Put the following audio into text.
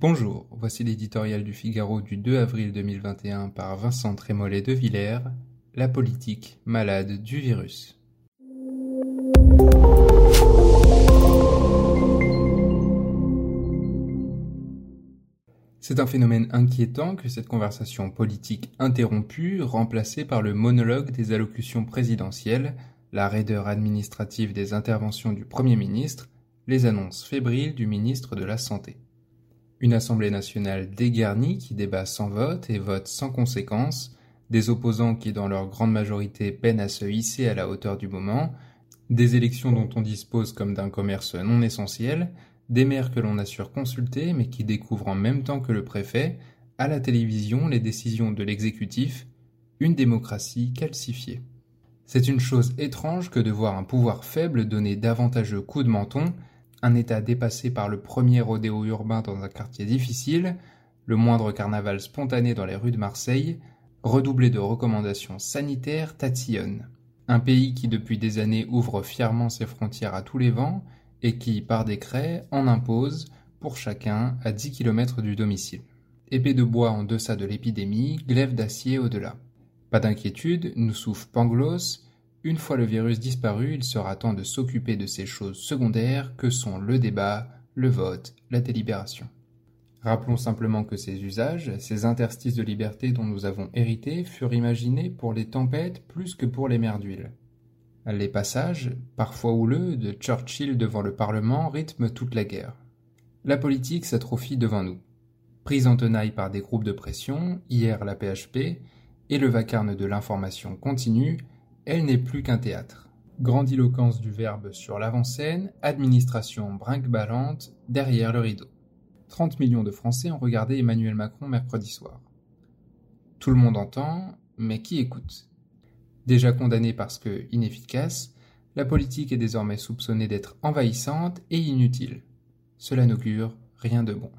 Bonjour, voici l'éditorial du Figaro du 2 avril 2021 par Vincent Trémollet de Villers, La politique malade du virus. C'est un phénomène inquiétant que cette conversation politique interrompue, remplacée par le monologue des allocutions présidentielles, la raideur administrative des interventions du Premier ministre, les annonces fébriles du ministre de la Santé. Une Assemblée nationale dégarnie qui débat sans vote et vote sans conséquence, des opposants qui dans leur grande majorité peinent à se hisser à la hauteur du moment, des élections dont on dispose comme d'un commerce non essentiel, des maires que l'on assure consulter mais qui découvrent en même temps que le préfet, à la télévision, les décisions de l'exécutif, une démocratie calcifiée. C'est une chose étrange que de voir un pouvoir faible donner d'avantageux coups de menton un État dépassé par le premier rodéo urbain dans un quartier difficile, le moindre carnaval spontané dans les rues de Marseille, redoublé de recommandations sanitaires tatillonne. Un pays qui depuis des années ouvre fièrement ses frontières à tous les vents et qui, par décret, en impose, pour chacun, à 10 km du domicile. Épée de bois en deçà de l'épidémie, glaive d'acier au-delà. Pas d'inquiétude, nous souffle Pangloss, une fois le virus disparu, il sera temps de s'occuper de ces choses secondaires que sont le débat, le vote, la délibération. Rappelons simplement que ces usages, ces interstices de liberté dont nous avons hérité, furent imaginés pour les tempêtes plus que pour les mers d'huile. Les passages, parfois houleux, de Churchill devant le Parlement rythment toute la guerre. La politique s'atrophie devant nous. Prise en tenaille par des groupes de pression, hier la PHP, et le vacarme de l'information continue, elle n'est plus qu'un théâtre. Grandiloquence du verbe sur l'avant-scène, administration brinque-ballante derrière le rideau. 30 millions de Français ont regardé Emmanuel Macron mercredi soir. Tout le monde entend, mais qui écoute? Déjà condamnée parce que inefficace, la politique est désormais soupçonnée d'être envahissante et inutile. Cela n'augure rien de bon.